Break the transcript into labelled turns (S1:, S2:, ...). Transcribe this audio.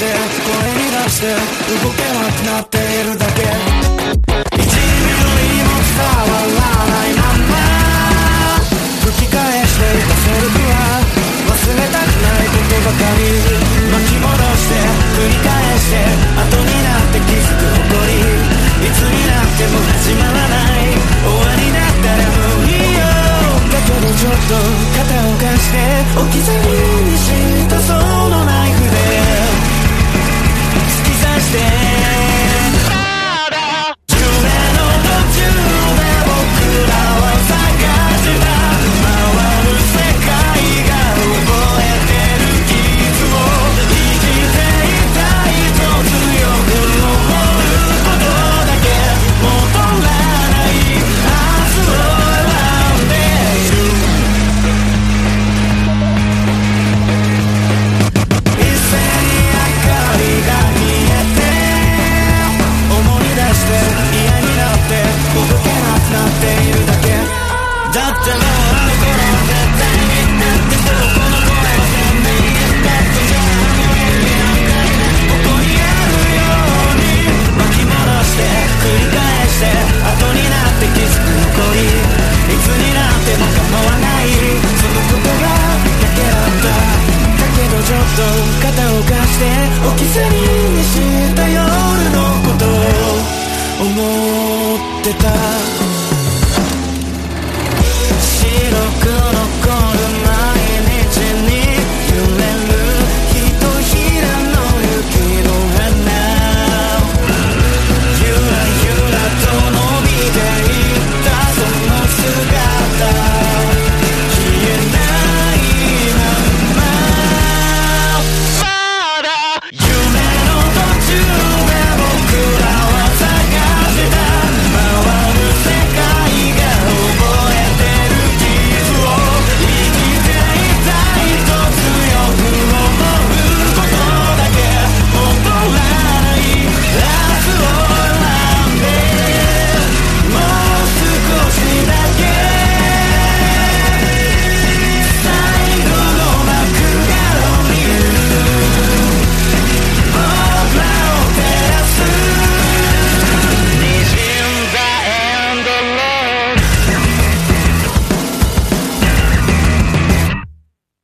S1: して声に出して動けなくなっているだけ。1ミリも伝わらないまま。吹き返していたセルフは忘れたくないことばかり。巻き戻して繰り返して後になって気づく誇り。いつになっても始まらない。終わりだったらもういいよ。だけどちょっと肩を貸して置き去りにしないっているだけ。だったら